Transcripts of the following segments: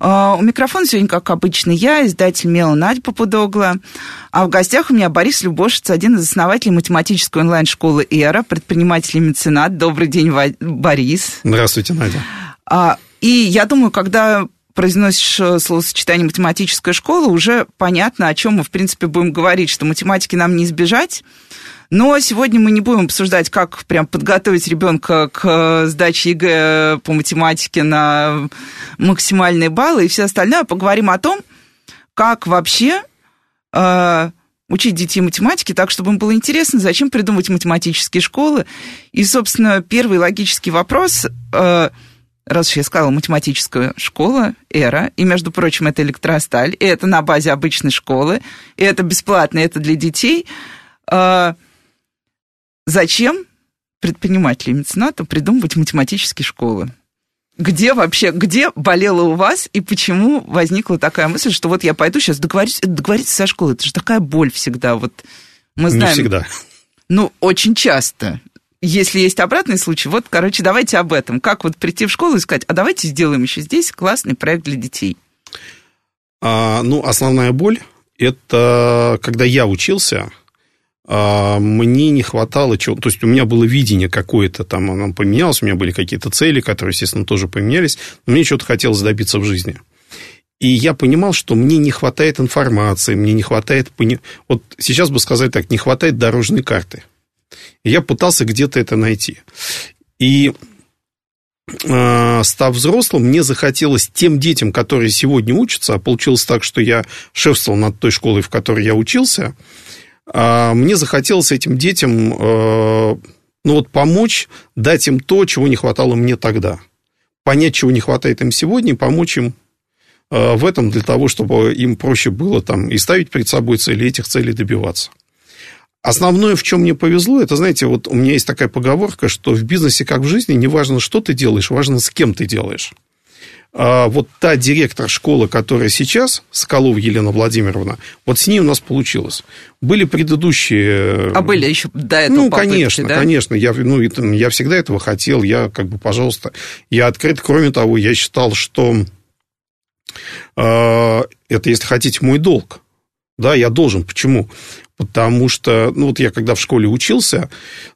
А, у микрофона сегодня, как обычно, я, издатель Мела Надя Попудогла. А в гостях у меня Борис Любошиц, один из основателей математической онлайн-школы «Эра», предприниматель и меценат. Добрый день, Борис. Здравствуйте, Надя. А, и я думаю, когда произносишь э, словосочетание «математическая школа», уже понятно, о чем мы, в принципе, будем говорить, что математики нам не избежать, но сегодня мы не будем обсуждать, как прям подготовить ребенка к э, сдаче ЕГЭ по математике на максимальные баллы и все остальное. Поговорим о том, как вообще э, учить детей математике так, чтобы им было интересно, зачем придумывать математические школы. И, собственно, первый логический вопрос, э, раз уж я сказала, математическая школа, эра, и, между прочим, это электросталь, и это на базе обычной школы, и это бесплатно, и это для детей э, – Зачем предпринимателю и меценату придумывать математические школы? Где вообще, где болело у вас и почему возникла такая мысль, что вот я пойду сейчас договорюсь, договориться со школой? Это же такая боль всегда. Вот мы знаем, Не всегда. Ну, очень часто. Если есть обратный случай, вот, короче, давайте об этом. Как вот прийти в школу и сказать, а давайте сделаем еще здесь классный проект для детей. А, ну, основная боль – это когда я учился, мне не хватало чего. То есть у меня было видение какое-то там, оно поменялось, у меня были какие-то цели, которые, естественно, тоже поменялись, но мне что-то хотелось добиться в жизни. И я понимал, что мне не хватает информации, мне не хватает... Вот сейчас бы сказать так, не хватает дорожной карты. И я пытался где-то это найти. И а, став взрослым, мне захотелось тем детям, которые сегодня учатся, а получилось так, что я шефствовал над той школой, в которой я учился, а мне захотелось этим детям э, ну вот помочь, дать им то, чего не хватало мне тогда. Понять, чего не хватает им сегодня, и помочь им э, в этом для того, чтобы им проще было там и ставить перед собой цели, и этих целей добиваться. Основное, в чем мне повезло, это, знаете, вот у меня есть такая поговорка, что в бизнесе, как в жизни, не важно, что ты делаешь, важно, с кем ты делаешь. А вот та директор школы, которая сейчас, Соколова Елена Владимировна, вот с ней у нас получилось. Были предыдущие... А были еще до этого Ну, попытки, конечно, да? конечно. Я, ну, я всегда этого хотел. Я, как бы, пожалуйста, я открыт. Кроме того, я считал, что э, это, если хотите, мой долг. Да, я должен. Почему? Потому что, ну, вот я когда в школе учился,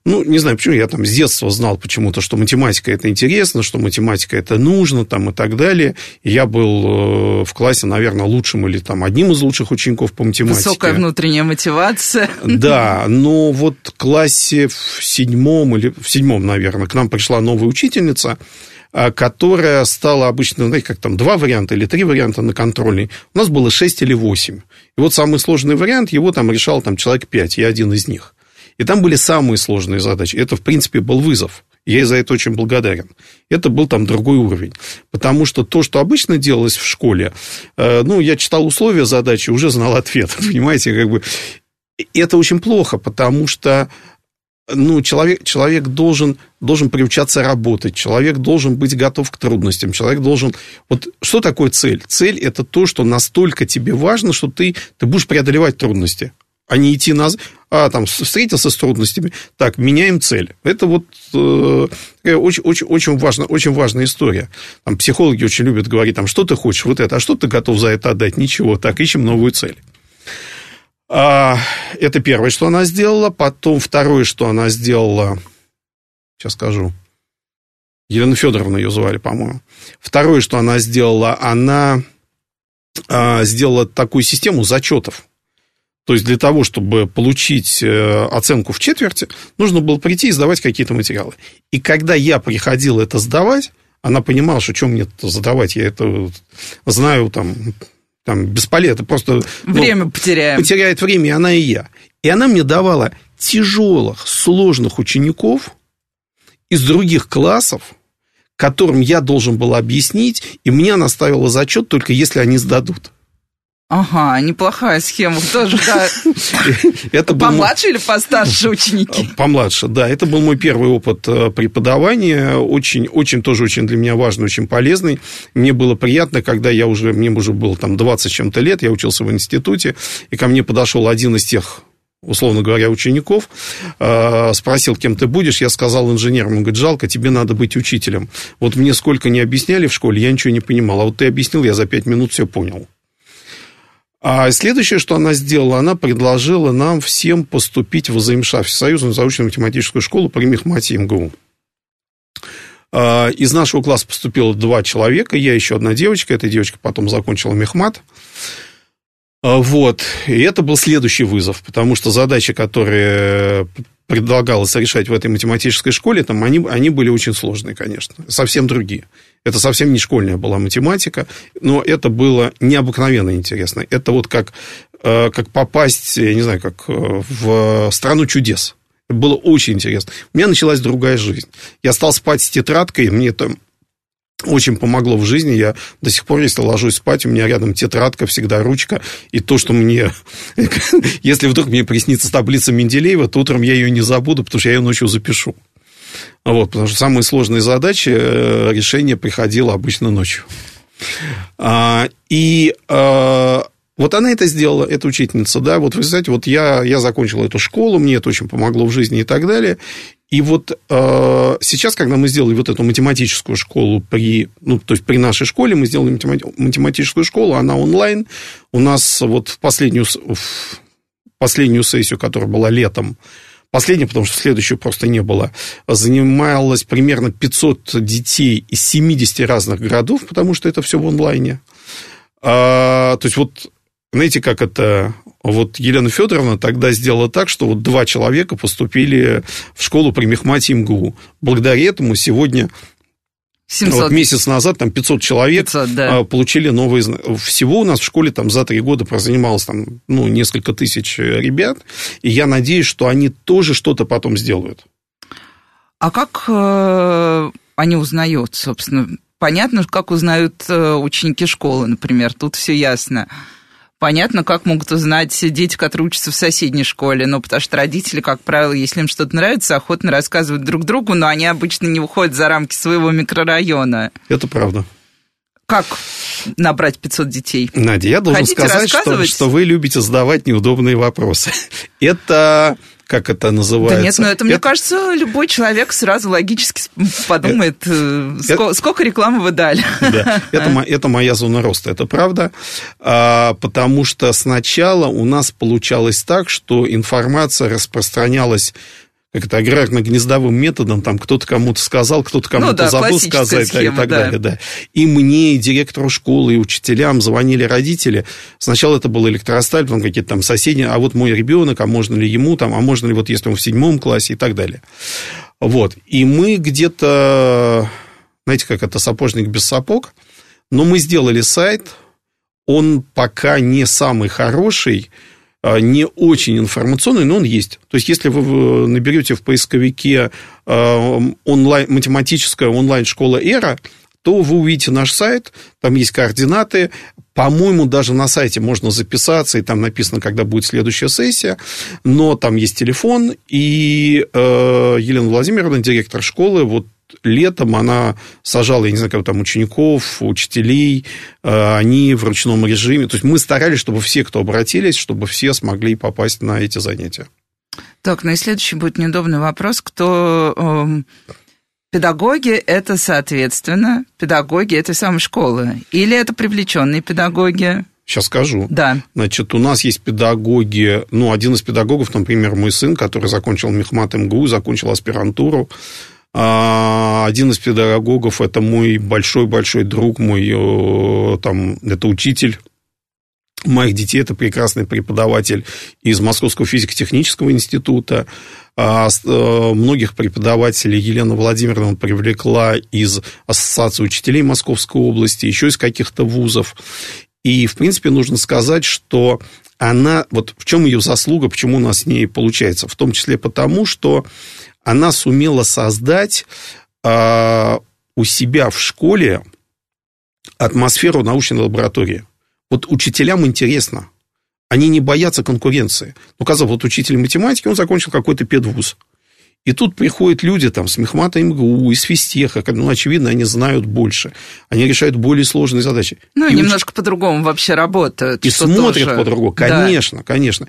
ну, не знаю, почему, я там с детства знал почему-то, что математика это интересно, что математика это нужно, там, и так далее. И я был э, в классе, наверное, лучшим или там одним из лучших учеников по математике. Высокая внутренняя мотивация. Да, но вот в классе в седьмом или в седьмом, наверное, к нам пришла новая учительница, которая стала обычно, знаете, как там, два варианта или три варианта на контрольный. У нас было шесть или восемь. И вот самый сложный вариант, его там решал там человек пять, я один из них. И там были самые сложные задачи. Это, в принципе, был вызов. Я ей за это очень благодарен. Это был там другой уровень. Потому что то, что обычно делалось в школе, э, ну, я читал условия задачи, уже знал ответ. Понимаете, как бы... Это очень плохо, потому что ну, человек, человек должен, должен приучаться работать, человек должен быть готов к трудностям, человек должен... Вот что такое цель? Цель – это то, что настолько тебе важно, что ты, ты будешь преодолевать трудности, а не идти назад, а там встретился с трудностями, так, меняем цель. Это вот э, очень, очень, очень, важно, очень важная история. Там психологи очень любят говорить, там, что ты хочешь, вот это, а что ты готов за это отдать? Ничего, так, ищем новую цель. А, это первое, что она сделала. Потом второе, что она сделала, сейчас скажу. Елена Федоровна ее звали, по-моему. Второе, что она сделала, она а, сделала такую систему зачетов. То есть для того, чтобы получить э, оценку в четверти, нужно было прийти и сдавать какие-то материалы. И когда я приходил это сдавать, она понимала, что что мне задавать, я это знаю там там бесполезно, просто... Ну, время ну, потеряем. Потеряет время, и она, и я. И она мне давала тяжелых, сложных учеников из других классов, которым я должен был объяснить, и мне она ставила зачет только если они сдадут. Ага, неплохая схема тоже, да. Это помладше или постарше ученики? Помладше, да. Это был мой первый опыт э, преподавания, очень, очень тоже очень для меня важный, очень полезный. Мне было приятно, когда я уже, мне уже было там 20 чем-то лет, я учился в институте, и ко мне подошел один из тех условно говоря, учеников, э, спросил, кем ты будешь, я сказал инженером, он говорит, жалко, тебе надо быть учителем. Вот мне сколько не объясняли в школе, я ничего не понимал, а вот ты объяснил, я за пять минут все понял. А следующее, что она сделала, она предложила нам всем поступить в ЗМША, Всесоюзную заочно-математическую школу при Мехмате МГУ. А, из нашего класса поступило два человека, я еще одна девочка, эта девочка потом закончила Мехмат. А, вот, и это был следующий вызов, потому что задачи, которые предлагалось решать в этой математической школе, там они, они были очень сложные, конечно, совсем другие. Это совсем не школьная была математика, но это было необыкновенно интересно. Это вот как, э, как попасть, я не знаю, как э, в страну чудес. Это было очень интересно. У меня началась другая жизнь. Я стал спать с тетрадкой, мне это очень помогло в жизни. Я до сих пор, если ложусь спать, у меня рядом тетрадка, всегда ручка. И то, что мне... Если вдруг мне приснится таблица Менделеева, то утром я ее не забуду, потому что я ее ночью запишу. Вот, потому что самые сложные задачи э, решение приходило обычно ночью. А, и а, вот она это сделала, эта учительница, да, вот вы знаете, вот я, я закончил эту школу, мне это очень помогло в жизни и так далее, и вот э, сейчас, когда мы сделали вот эту математическую школу при, ну, то есть при нашей школе, мы сделали математическую школу, она онлайн. У нас вот в последнюю, в последнюю сессию, которая была летом, последняя, потому что следующую просто не было, занималось примерно 500 детей из 70 разных городов, потому что это все в онлайне. А, то есть вот знаете, как это... Вот Елена Федоровна тогда сделала так, что вот два человека поступили в школу при Мехмате МГУ. Благодаря этому сегодня 700. Вот месяц назад там 500 человек 500, да. А, получили новые... Всего у нас в школе там за три года прозанималось там, ну, несколько тысяч ребят, и я надеюсь, что они тоже что-то потом сделают. А как э, они узнают, собственно? Понятно, как узнают э, ученики школы, например, тут все ясно. Понятно, как могут узнать дети, которые учатся в соседней школе, ну, потому что родители, как правило, если им что-то нравится, охотно рассказывают друг другу, но они обычно не выходят за рамки своего микрорайона. Это правда. Как набрать 500 детей? Надя, я должен Хотите сказать, что, что вы любите задавать неудобные вопросы. Это как это называется. Да нет, но это, мне это... кажется, любой человек сразу логически подумает, э, это... сколько, сколько рекламы вы дали. Да, это, это моя зона роста, это правда, а, потому что сначала у нас получалось так, что информация распространялась как это, аграрно-гнездовым методом, там кто-то кому-то сказал, кто-то ну кому-то ну, да, забыл сказать, схема, да, и так да. далее, да. И мне, и директору школы, и учителям звонили родители. Сначала это был электросталь, потом какие-то там соседи, а вот мой ребенок, а можно ли ему там, а можно ли вот если он в седьмом классе и так далее. Вот. И мы где-то, знаете, как это, сапожник без сапог, но мы сделали сайт, он пока не самый хороший, не очень информационный, но он есть. То есть, если вы наберете в поисковике а, онлайн, математическая онлайн-школа «Эра», то вы увидите наш сайт, там есть координаты, по-моему, даже на сайте можно записаться, и там написано, когда будет следующая сессия, но там есть телефон, и э, Елена Владимировна, директор школы, вот летом она сажала, я не знаю, как там, учеников, учителей, э, они в ручном режиме. То есть мы старались, чтобы все, кто обратились, чтобы все смогли попасть на эти занятия. Так, ну и следующий будет неудобный вопрос. Кто э, педагоги это, соответственно, педагоги этой самой школы? Или это привлеченные педагоги? Сейчас скажу. Да. Значит, у нас есть педагоги, ну, один из педагогов, например, мой сын, который закончил Мехмат МГУ, закончил аспирантуру, а, один из педагогов – это мой большой-большой друг, мой там, это учитель моих детей, это прекрасный преподаватель из Московского физико-технического института. А э, многих преподавателей Елена Владимировна привлекла из Ассоциации учителей Московской области, еще из каких-то вузов. И, в принципе, нужно сказать, что она, вот в чем ее заслуга, почему у нас с ней получается, в том числе потому, что она сумела создать э, у себя в школе атмосферу научной лаборатории. Вот учителям интересно. Они не боятся конкуренции. Ну, казалось, вот учитель математики, он закончил какой-то педвуз. И тут приходят люди там, с Мехмата МГУ, из Физтеха, ну, очевидно, они знают больше. Они решают более сложные задачи. Ну, и немножко уч... по-другому вообще работают. И смотрят тоже... по-другому. Конечно, да. конечно.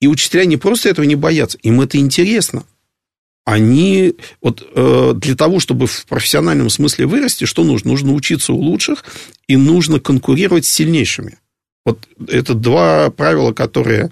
И учителя не просто этого не боятся, им это интересно. Они вот э, для того, чтобы в профессиональном смысле вырасти, что нужно? Нужно учиться у лучших и нужно конкурировать с сильнейшими. Вот это два правила, которые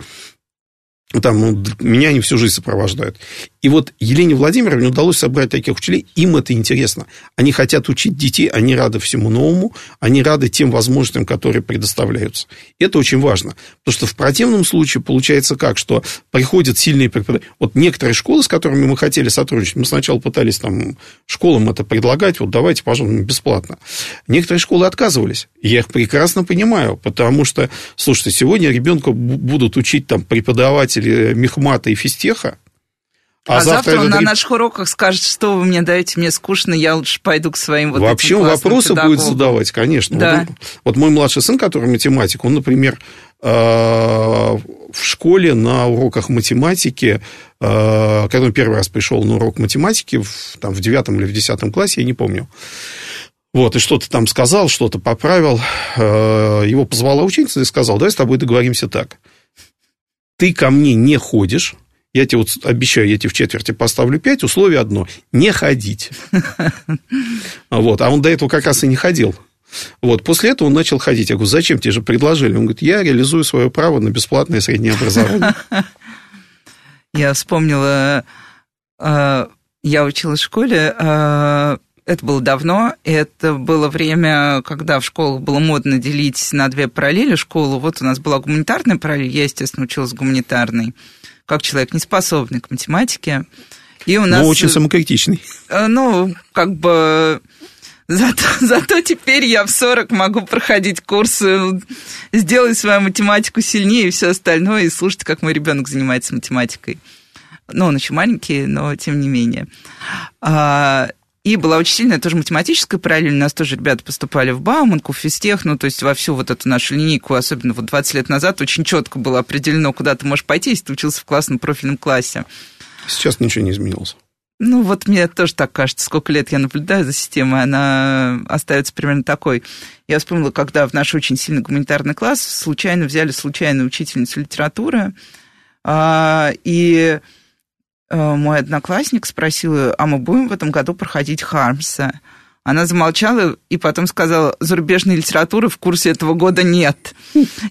там, ну, меня они всю жизнь сопровождают. И вот Елене Владимировне удалось собрать таких учителей, им это интересно. Они хотят учить детей, они рады всему новому, они рады тем возможностям, которые предоставляются. Это очень важно, потому что в противном случае получается как, что приходят сильные преподаватели. Вот некоторые школы, с которыми мы хотели сотрудничать, мы сначала пытались там школам это предлагать, вот давайте, пожалуйста, бесплатно. Некоторые школы отказывались. Я их прекрасно понимаю, потому что, слушайте, сегодня ребенка будут учить там преподаватели мехмата и физтеха, а, а завтра, завтра он на наших уроках скажет, что вы мне даете, мне скучно, я лучше пойду к своим вот Вообще этим вопросы педагогам. будет задавать, конечно. Да. Вот, вот мой младший сын, который математик, он, например, э, в школе на уроках математики, э, когда он первый раз пришел на урок математики, в, там, в девятом или в десятом классе, я не помню, вот, и что-то там сказал, что-то поправил, э, его позвала ученица и сказал, давай с тобой договоримся так. Ты ко мне не ходишь, я тебе вот обещаю, я тебе в четверти поставлю 5, условие одно – не ходить. Вот, а он до этого как раз и не ходил. Вот, после этого он начал ходить. Я говорю, зачем тебе же предложили? Он говорит, я реализую свое право на бесплатное среднее образование. Я вспомнила, э, я училась в школе, э, это было давно, это было время, когда в школах было модно делить на две параллели школу. Вот у нас была гуманитарная параллель, я, естественно, училась гуманитарной как человек неспособный к математике. И у нас... Но очень самокритичный. Э, ну, как бы... Зато, зато теперь я в 40 могу проходить курсы, сделать свою математику сильнее и все остальное, и слушать, как мой ребенок занимается математикой. Ну, он еще маленький, но тем не менее. И была очень сильная тоже математическая параллель. У нас тоже ребята поступали в Бауманку, в Физтех, ну, то есть во всю вот эту нашу линейку, особенно вот 20 лет назад, очень четко было определено, куда ты можешь пойти, если ты учился в классном профильном классе. Сейчас ничего не изменилось. Ну, вот мне тоже так кажется, сколько лет я наблюдаю за системой, она остается примерно такой. Я вспомнила, когда в наш очень сильный гуманитарный класс случайно взяли случайную учительницу литературы, а, и мой одноклассник спросил, а мы будем в этом году проходить Хармса? Она замолчала и потом сказала, зарубежной литературы в курсе этого года нет.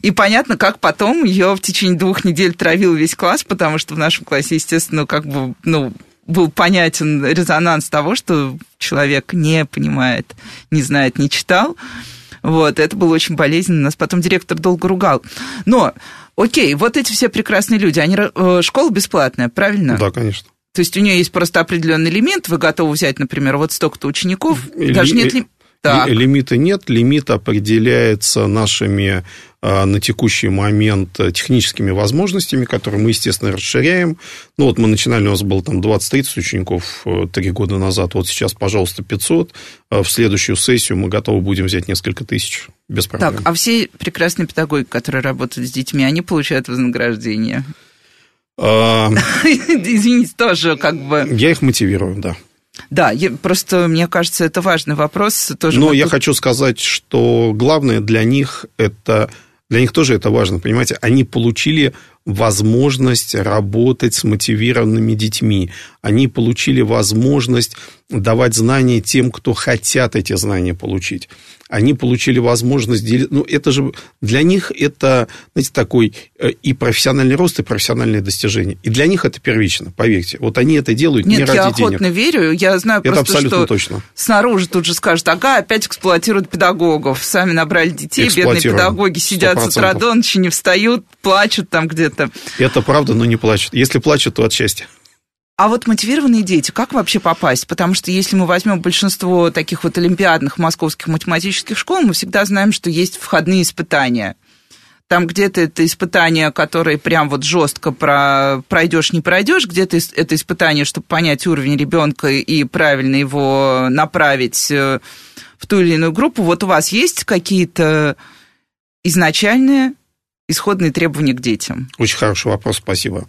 И понятно, как потом ее в течение двух недель травил весь класс, потому что в нашем классе, естественно, как бы, ну, был понятен резонанс того, что человек не понимает, не знает, не читал. Вот, это было очень болезненно. Нас потом директор долго ругал. Но Окей, вот эти все прекрасные люди, они э, школа бесплатная, правильно? Да, конечно. То есть у нее есть просто определенный лимит, вы готовы взять, например, вот столько-то учеников, Ли, даже нет ли... Так. Лимита нет, лимит определяется нашими а, на текущий момент техническими возможностями, которые мы, естественно, расширяем. Ну, вот мы начинали, у нас было там 20-30 учеников э, три года назад, вот сейчас, пожалуйста, 500. А в следующую сессию мы готовы будем взять несколько тысяч без проблем. Так, а все прекрасные педагоги, которые работают с детьми, они получают вознаграждение? А, Извините, тоже как бы... Я их мотивирую, да. Да, просто мне кажется, это важный вопрос. Тоже Но я тут... хочу сказать, что главное для них это для них тоже это важно, понимаете, они получили возможность работать с мотивированными детьми. Они получили возможность давать знания тем, кто хотят эти знания получить они получили возможность делить. Ну, это же для них это, знаете, такой э, и профессиональный рост, и профессиональные достижения. И для них это первично, поверьте. Вот они это делают Нет, не ради денег. Нет, я охотно верю. Я знаю это просто, абсолютно что точно. снаружи тут же скажут, ага, опять эксплуатируют педагогов. Сами набрали детей, бедные педагоги сидят 100%. с утра до ночи, не встают, плачут там где-то. Это правда, но не плачут. Если плачут, то от счастья. А вот мотивированные дети, как вообще попасть? Потому что если мы возьмем большинство таких вот олимпиадных московских математических школ, мы всегда знаем, что есть входные испытания. Там где-то это испытание, которое прям вот жестко про пройдешь, не пройдешь, где-то это испытание, чтобы понять уровень ребенка и правильно его направить э, в ту или иную группу. Вот у вас есть какие-то изначальные исходные требования к детям? Очень хороший вопрос, спасибо.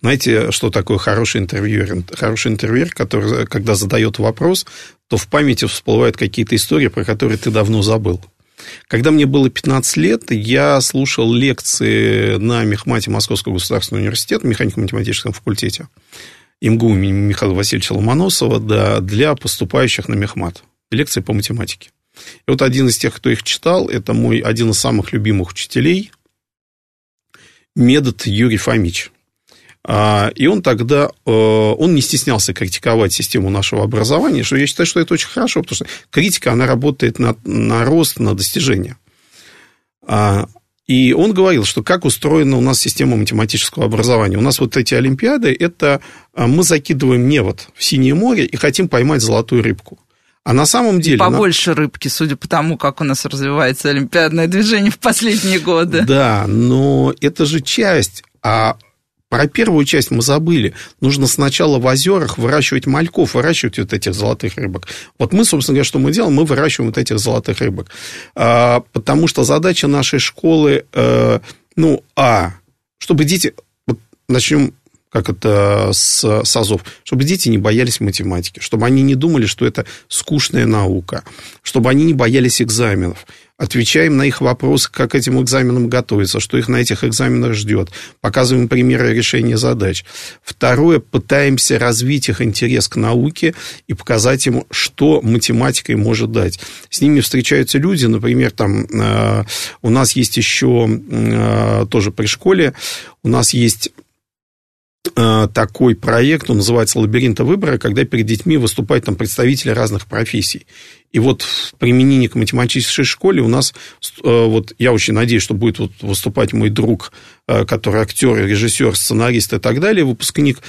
Знаете, что такое хороший интервьюер? Хороший интервьюер, который, когда задает вопрос, то в памяти всплывают какие-то истории, про которые ты давно забыл. Когда мне было 15 лет, я слушал лекции на Мехмате Московского государственного университета, механико-математическом факультете, МГУ имени Михаила Васильевича Ломоносова, да, для поступающих на Мехмат. Лекции по математике. И вот один из тех, кто их читал, это мой один из самых любимых учителей, Медот Юрий Фомич. А, и он тогда, э, он не стеснялся критиковать систему нашего образования, что я считаю, что это очень хорошо, потому что критика, она работает на, на рост, на достижение. А, и он говорил, что как устроена у нас система математического образования. У нас вот эти олимпиады, это а, мы закидываем невод в синее море и хотим поймать золотую рыбку. А на самом деле... Побольше на... рыбки, судя по тому, как у нас развивается олимпиадное движение в последние годы. Да, но это же часть. А про первую часть мы забыли. Нужно сначала в озерах выращивать мальков, выращивать вот этих золотых рыбок. Вот мы, собственно говоря, что мы делаем? Мы выращиваем вот этих золотых рыбок. А, потому что задача нашей школы, э, ну, а, чтобы дети... Вот начнем как это с, с АЗОВ, чтобы дети не боялись математики, чтобы они не думали, что это скучная наука, чтобы они не боялись экзаменов. Отвечаем на их вопросы, как этим экзаменам готовиться, что их на этих экзаменах ждет. Показываем примеры решения задач. Второе, пытаемся развить их интерес к науке и показать им, что математикой может дать. С ними встречаются люди, например, там э, у нас есть еще э, тоже при школе, у нас есть такой проект, он называется «Лабиринта выбора», когда перед детьми выступают там представители разных профессий. И вот в применении к математической школе у нас, э, вот я очень надеюсь, что будет вот выступать мой друг, э, который актер, режиссер, сценарист и так далее, выпускник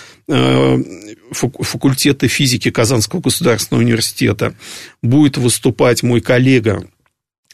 факультета физики Казанского государственного университета. Будет выступать мой коллега,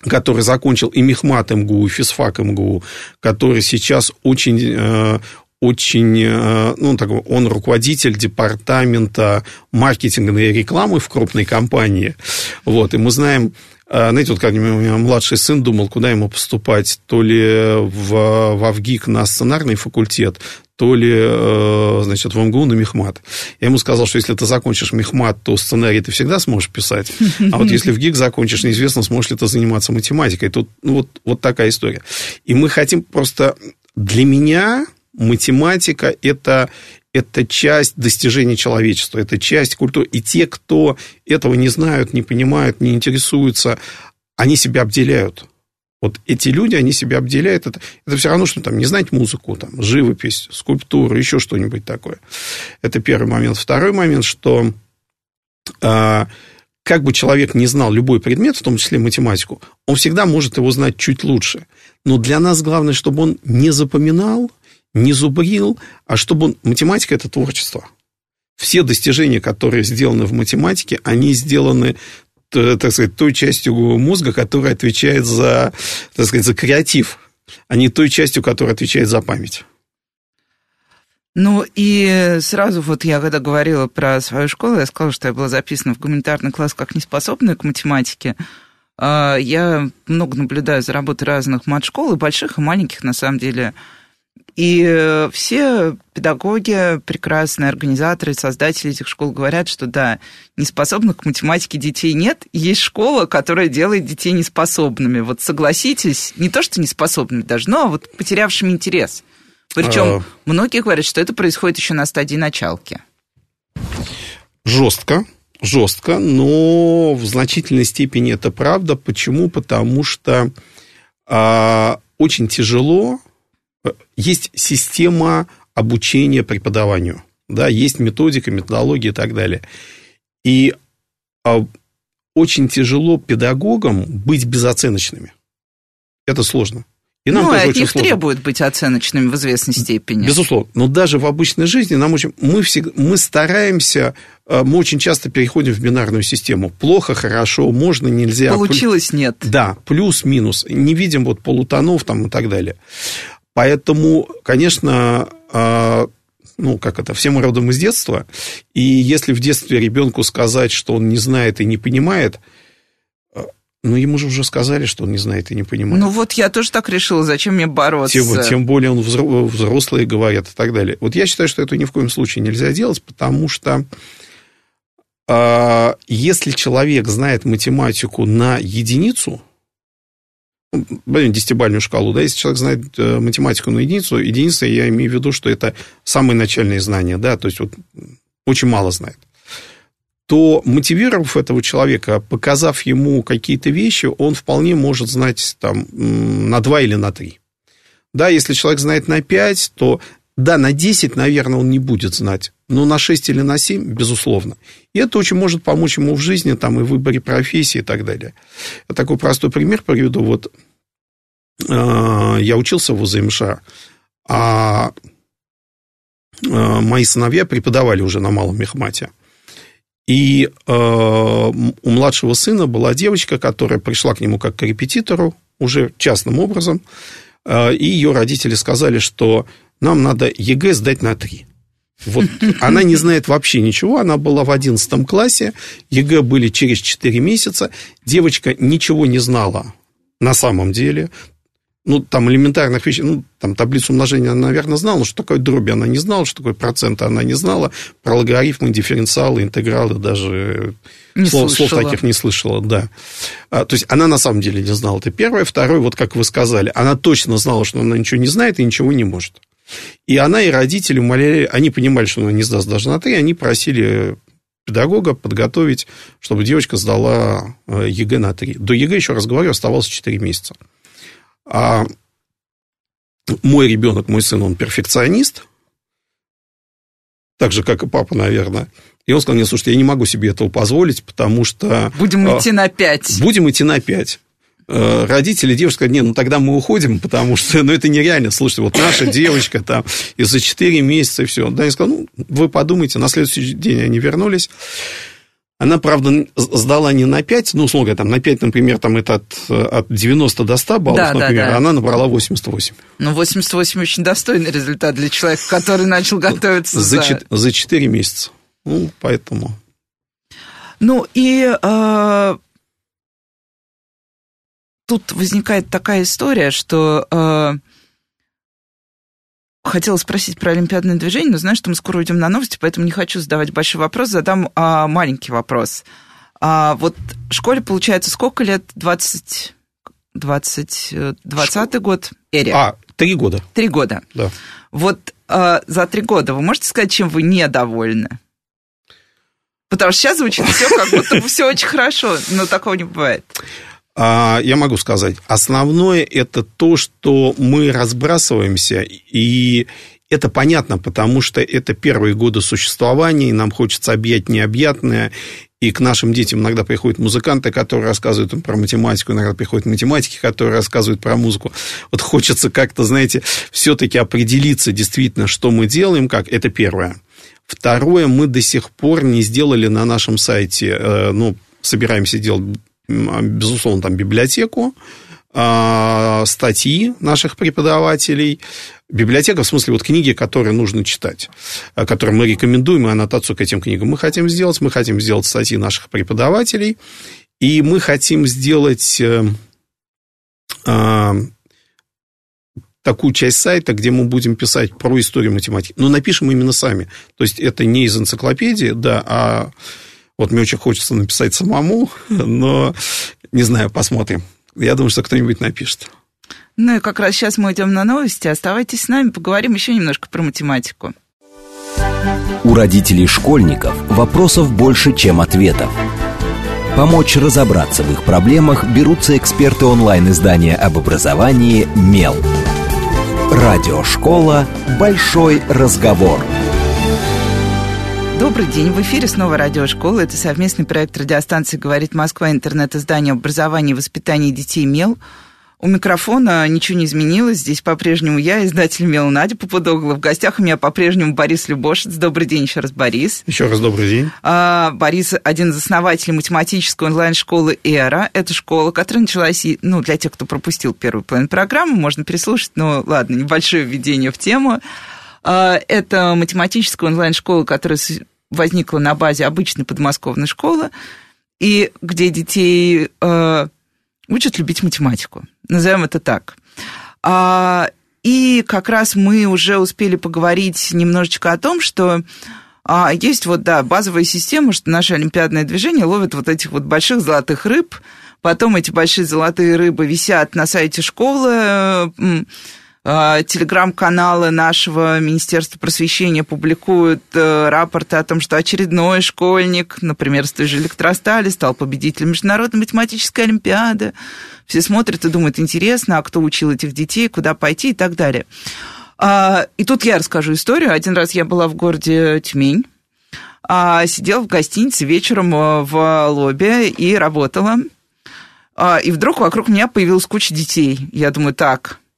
который закончил и Мехмат МГУ, и физфак МГУ, который сейчас очень, очень, э, ну, так, он руководитель департамента маркетинга и рекламы в крупной компании. Вот, и мы знаем, э, знаете, вот как у меня младший сын думал, куда ему поступать, то ли в, в ВГИК на сценарный факультет, то ли, э, значит, в МГУ на Мехмат. Я ему сказал, что если ты закончишь Мехмат, то сценарий ты всегда сможешь писать. А вот если в ГИК закончишь, неизвестно, сможешь ли ты заниматься математикой. Тут ну, вот, вот такая история. И мы хотим просто... Для меня математика – это, это часть достижений человечества, это часть культуры. И те, кто этого не знают, не понимают, не интересуются, они себя обделяют. Вот эти люди, они себя обделяют. Это, это все равно, что там не знать музыку, там, живопись, скульптуру, еще что-нибудь такое. Это первый момент. Второй момент, что а, как бы человек не знал любой предмет, в том числе математику, он всегда может его знать чуть лучше. Но для нас главное, чтобы он не запоминал, не зубрил, а чтобы он... Математика – это творчество. Все достижения, которые сделаны в математике, они сделаны так сказать, той частью мозга, которая отвечает за, так сказать, за креатив, а не той частью, которая отвечает за память. Ну и сразу вот я когда говорила про свою школу, я сказала, что я была записана в гуманитарный класс как неспособная к математике. А, я много наблюдаю за работой разных мат-школ, и больших, и маленьких, на самом деле, и э, все педагоги, прекрасные организаторы, создатели этих школ говорят, что да, неспособных к математике детей нет, есть школа, которая делает детей неспособными. Вот согласитесь, не то что неспособными даже, но вот потерявшими интерес. Причем а... многие говорят, что это происходит еще на стадии началки. Жестко, жестко, но в значительной степени это правда. Почему? Потому что а, очень тяжело есть система обучения преподаванию, да, есть методика, методология и так далее. И а, очень тяжело педагогам быть безоценочными. Это сложно. И нам ну, тоже от них сложно. требует быть оценочными в известной степени. Безусловно. Но даже в обычной жизни нам очень... Мы, всегда, мы стараемся... А, мы очень часто переходим в бинарную систему. Плохо, хорошо, можно, нельзя. Получилось, нет. Да, плюс-минус. Не видим вот полутонов там и так далее. Поэтому, конечно, а, ну, как это, все мы родом из детства, и если в детстве ребенку сказать, что он не знает и не понимает, а, Ну, ему же уже сказали, что он не знает и не понимает. Ну, вот я тоже так решила, зачем мне бороться? Тем, тем более он взрослый говорят и так далее. Вот я считаю, что это ни в коем случае нельзя делать, потому что э, если человек знает математику на единицу, блин, десятибальную шкалу, да, если человек знает э, математику на единицу, единица, я имею в виду, что это самые начальные знания, да, то есть вот очень мало знает то мотивировав этого человека, показав ему какие-то вещи, он вполне может знать там на 2 или на 3. Да, если человек знает на 5, то да, на 10, наверное, он не будет знать, но на 6 или на 7, безусловно. И это очень может помочь ему в жизни, там, и в выборе профессии и так далее. Я такой простой пример приведу. Вот э, я учился в ВЗМШ, а э, мои сыновья преподавали уже на малом мехмате. И э, у младшего сына была девочка, которая пришла к нему как к репетитору, уже частным образом, э, и ее родители сказали, что нам надо ЕГЭ сдать на 3. Вот она не знает вообще ничего, она была в 11 классе, ЕГЭ были через 4 месяца, девочка ничего не знала на самом деле, ну, там элементарных вещей, ну, там таблицу умножения она, наверное, знала, но что такое дроби она не знала, что такое проценты она не знала, про логарифмы, дифференциалы, интегралы даже не слов, слов таких не слышала, да. А, то есть она на самом деле не знала, это первое. Второе, вот как вы сказали, она точно знала, что она ничего не знает и ничего не может. И она и родители умоляли, они понимали, что она не сдаст даже на три, они просили педагога подготовить, чтобы девочка сдала э, ЕГЭ на три. До ЕГЭ, еще раз говорю, оставалось 4 месяца. А мой ребенок, мой сын, он перфекционист, так же, как и папа, наверное. И он сказал мне, слушайте, я не могу себе этого позволить, потому что... Будем а, идти на 5. Будем идти на 5 родители девушки сказали, нет, ну тогда мы уходим, потому что, ну это нереально. Слушайте, вот наша девочка там и за 4 месяца и все. Да, я сказал, ну вы подумайте, на следующий день они вернулись. Она, правда, сдала не на 5, ну, условно там, на 5, например, там это от, от 90 до 100 баллов, да, например, да, да. она набрала 88. Ну, 88 очень достойный результат для человека, который начал готовиться за... За, за 4 месяца. Ну, поэтому... Ну, и э, тут возникает такая история, что... Э, хотела спросить про олимпиадное движение, но знаю, что мы скоро уйдем на новости, поэтому не хочу задавать большой вопрос, задам а, маленький вопрос. А, вот школе, получается, сколько лет? 20... 20, 20 год? Эре. А, три года. Три года. Да. Вот а, за три года вы можете сказать, чем вы недовольны? Потому что сейчас звучит все как будто все очень хорошо, но такого не бывает. А, я могу сказать, основное это то, что мы разбрасываемся, и это понятно, потому что это первые годы существования, и нам хочется объять необъятное, и к нашим детям иногда приходят музыканты, которые рассказывают им про математику, иногда приходят математики, которые рассказывают про музыку. Вот хочется как-то, знаете, все-таки определиться действительно, что мы делаем, как это первое. Второе, мы до сих пор не сделали на нашем сайте, э, ну, собираемся делать безусловно, там библиотеку, а, статьи наших преподавателей, библиотека, в смысле, вот книги, которые нужно читать, а, которые мы рекомендуем, и аннотацию к этим книгам мы хотим сделать. Мы хотим сделать статьи наших преподавателей, и мы хотим сделать э, а, такую часть сайта, где мы будем писать про историю математики. Но напишем именно сами. То есть, это не из энциклопедии, да, а вот мне очень хочется написать самому, но не знаю, посмотрим. Я думаю, что кто-нибудь напишет. Ну и как раз сейчас мы идем на новости. Оставайтесь с нами, поговорим еще немножко про математику. У родителей школьников вопросов больше, чем ответов. Помочь разобраться в их проблемах берутся эксперты онлайн-издания об образовании «Мел». Радиошкола «Большой разговор». Добрый день. В эфире снова радиошкола. Это совместный проект радиостанции «Говорит Москва», интернет-издание образования и воспитания детей «Мел». У микрофона ничего не изменилось. Здесь по-прежнему я, издатель Мел Надя Попудогла. В гостях у меня по-прежнему Борис Любошец. Добрый день еще раз, Борис. Еще раз добрый день. А, Борис один из основателей математической онлайн-школы «Эра». Это школа, которая началась, ну, для тех, кто пропустил первую половину программы, можно переслушать, но ладно, небольшое введение в тему. А, это математическая онлайн-школа, которая возникла на базе обычной подмосковной школы, и где детей э, учат любить математику. Назовем это так. А, и как раз мы уже успели поговорить немножечко о том, что а, есть вот, да, базовая система, что наше олимпиадное движение ловит вот этих вот больших золотых рыб, потом эти большие золотые рыбы висят на сайте школы, а, телеграм-каналы нашего Министерства просвещения публикуют э, рапорты о том, что очередной школьник, например, с той же электростали, стал победителем Международной математической олимпиады. Все смотрят и думают, интересно, а кто учил этих детей, куда пойти и так далее. А, и тут я расскажу историю. Один раз я была в городе Тюмень, а, сидела в гостинице вечером э, в лобби и работала. И вдруг вокруг меня появилась куча детей. Я думаю, так, а,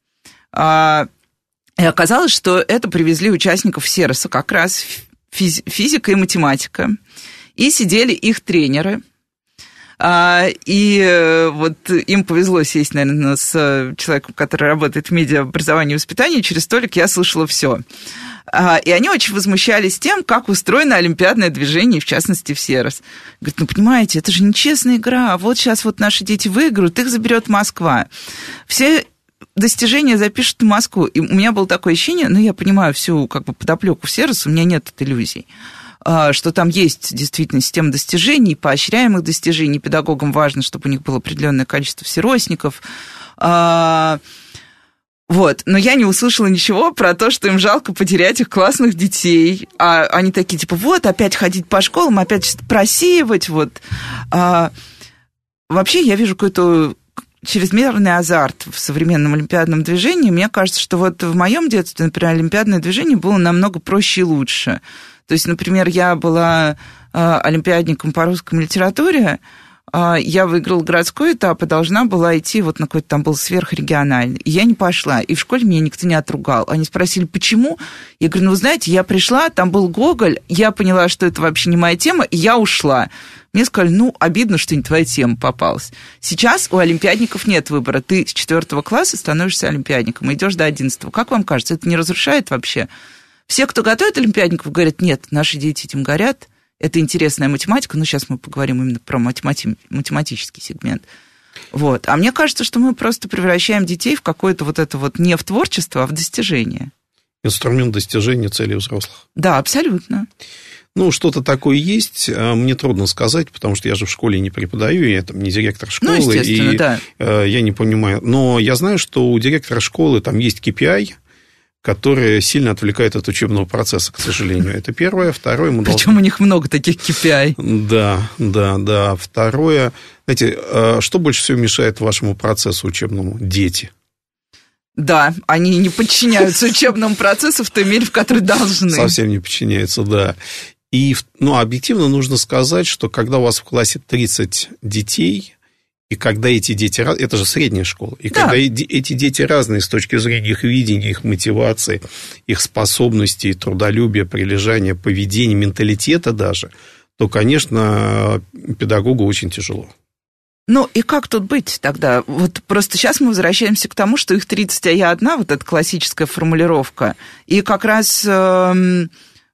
и оказалось, что это привезли участников Сероса, как раз физика и математика. И сидели их тренеры. А, и э, вот им повезло сесть, наверное, с человеком, который работает в медиаобразовании и воспитании. Через столик я слышала все. А, и они очень возмущались тем, как устроено олимпиадное движение, в частности, в Серос. Говорят, ну, понимаете, это же нечестная игра. Вот сейчас вот наши дети выиграют, их заберет Москва. Все достижения запишут в Москву. И у меня было такое ощущение, ну, я понимаю всю как бы подоплеку сервиса, у меня нет иллюзий а, что там есть действительно система достижений, поощряемых достижений. Педагогам важно, чтобы у них было определенное количество всеростников. А, вот, но я не услышала ничего про то, что им жалко потерять их классных детей. А они такие, типа, вот, опять ходить по школам, опять просеивать, вот. А, вообще, я вижу какой-то чрезмерный азарт в современном олимпиадном движении. Мне кажется, что вот в моем детстве, например, олимпиадное движение было намного проще и лучше. То есть, например, я была э, олимпиадником по русской литературе, я выиграла городской этап и должна была идти, вот на какой-то там был сверхрегиональный. И я не пошла. И в школе меня никто не отругал. Они спросили, почему? Я говорю, ну, вы знаете, я пришла, там был Гоголь, я поняла, что это вообще не моя тема, и я ушла. Мне сказали, ну, обидно, что не твоя тема попалась. Сейчас у олимпиадников нет выбора. Ты с четвертого класса становишься олимпиадником, идешь до одиннадцатого. Как вам кажется, это не разрушает вообще? Все, кто готовит олимпиадников, говорят, нет, наши дети этим горят, это интересная математика, но сейчас мы поговорим именно про математи- математический сегмент. Вот. А мне кажется, что мы просто превращаем детей в какое-то вот это вот не в творчество, а в достижение. Инструмент достижения целей взрослых. Да, абсолютно. Ну, что-то такое есть, а, мне трудно сказать, потому что я же в школе не преподаю, я там не директор ну, школы, ну, и да. Э, я не понимаю. Но я знаю, что у директора школы там есть KPI, которые сильно отвлекают от учебного процесса, к сожалению. Это первое. Второе, мы Причем должны... у них много таких KPI. Да, да, да. Второе, знаете, э, что больше всего мешает вашему процессу учебному? Дети. Да, они не подчиняются учебному процессу в той мере, в которой должны. Совсем не подчиняются, да. И, ну, объективно нужно сказать, что когда у вас в классе 30 детей, и когда эти дети... Это же средняя школа. И да. когда эти дети разные с точки зрения их видения, их мотивации, их способностей, трудолюбия, прилежания, поведения, менталитета даже, то, конечно, педагогу очень тяжело. Ну и как тут быть тогда? Вот просто сейчас мы возвращаемся к тому, что их 30, а я одна, вот эта классическая формулировка. И как раз... Э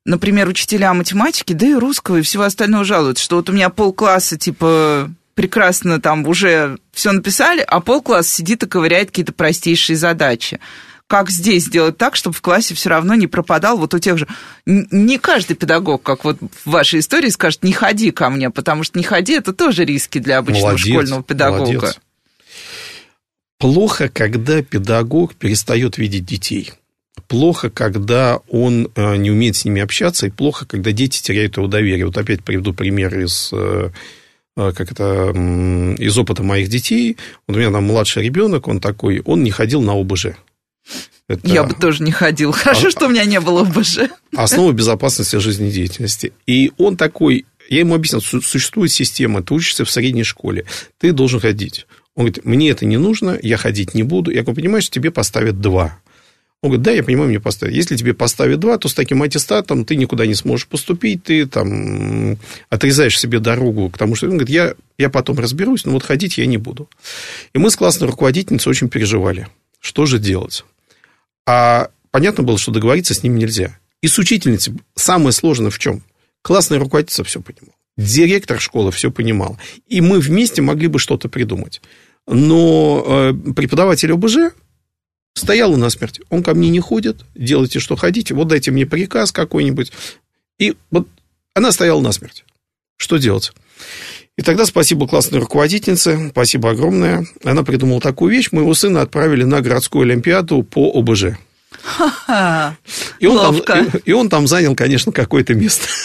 например, учителя математики, да и русского, и всего остального жалуются, что вот у меня полкласса, типа, прекрасно там уже все написали, а полкласса сидит и ковыряет какие-то простейшие задачи. Как здесь сделать так, чтобы в классе все равно не пропадал вот у тех же... Не каждый педагог, как вот в вашей истории, скажет, не ходи ко мне, потому что не ходи, это тоже риски для обычного молодец, школьного педагога. Молодец. Плохо, когда педагог перестает видеть детей плохо, когда он э, не умеет с ними общаться, и плохо, когда дети теряют его доверие. Вот опять приведу пример из э, как это, из опыта моих детей. Вот у меня там младший ребенок, он такой, он не ходил на ОБЖ. Это... Я бы тоже не ходил. Хорошо, а... что у меня не было ОБЖ. Основа безопасности жизнедеятельности. И он такой, я ему объяснил, существует система, ты учишься в средней школе, ты должен ходить. Он говорит, мне это не нужно, я ходить не буду. Я говорю, понимаешь, тебе поставят два. Он говорит, да, я понимаю, мне поставят. Если тебе поставят два, то с таким аттестатом ты никуда не сможешь поступить, ты там отрезаешь себе дорогу к тому, что... Он говорит, я, я потом разберусь, но вот ходить я не буду. И мы с классной руководительницей очень переживали. Что же делать? А понятно было, что договориться с ним нельзя. И с учительницей самое сложное в чем? Классная руководительница все понимала. Директор школы все понимал. И мы вместе могли бы что-то придумать. Но э, преподаватель ОБЖ стоял на смерти. Он ко мне не ходит, делайте, что хотите, вот дайте мне приказ какой-нибудь. И вот она стояла на смерти. Что делать? И тогда спасибо классной руководительнице, спасибо огромное. Она придумала такую вещь. Моего сына отправили на городскую олимпиаду по ОБЖ. И он, там, и, и он там занял, конечно, какое-то место.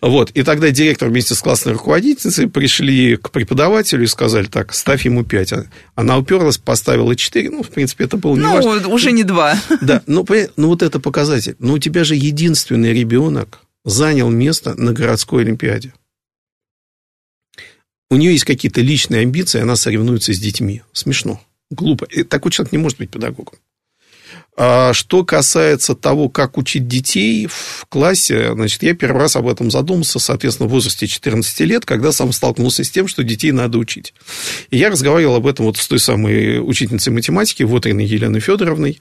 Вот. И тогда директор вместе с классной руководительницей пришли к преподавателю и сказали, так, ставь ему 5. Она уперлась, поставила 4. Ну, в принципе, это было не Ну, важно. уже не 2. Да, ну, ну, вот это показатель. Но у тебя же единственный ребенок занял место на городской олимпиаде. У нее есть какие-то личные амбиции, она соревнуется с детьми. Смешно, глупо. И такой человек не может быть педагогом. А что касается того, как учить детей в классе, значит, я первый раз об этом задумался, соответственно, в возрасте 14 лет, когда сам столкнулся с тем, что детей надо учить. И я разговаривал об этом вот с той самой учительницей математики, Вотриной Еленой Федоровной,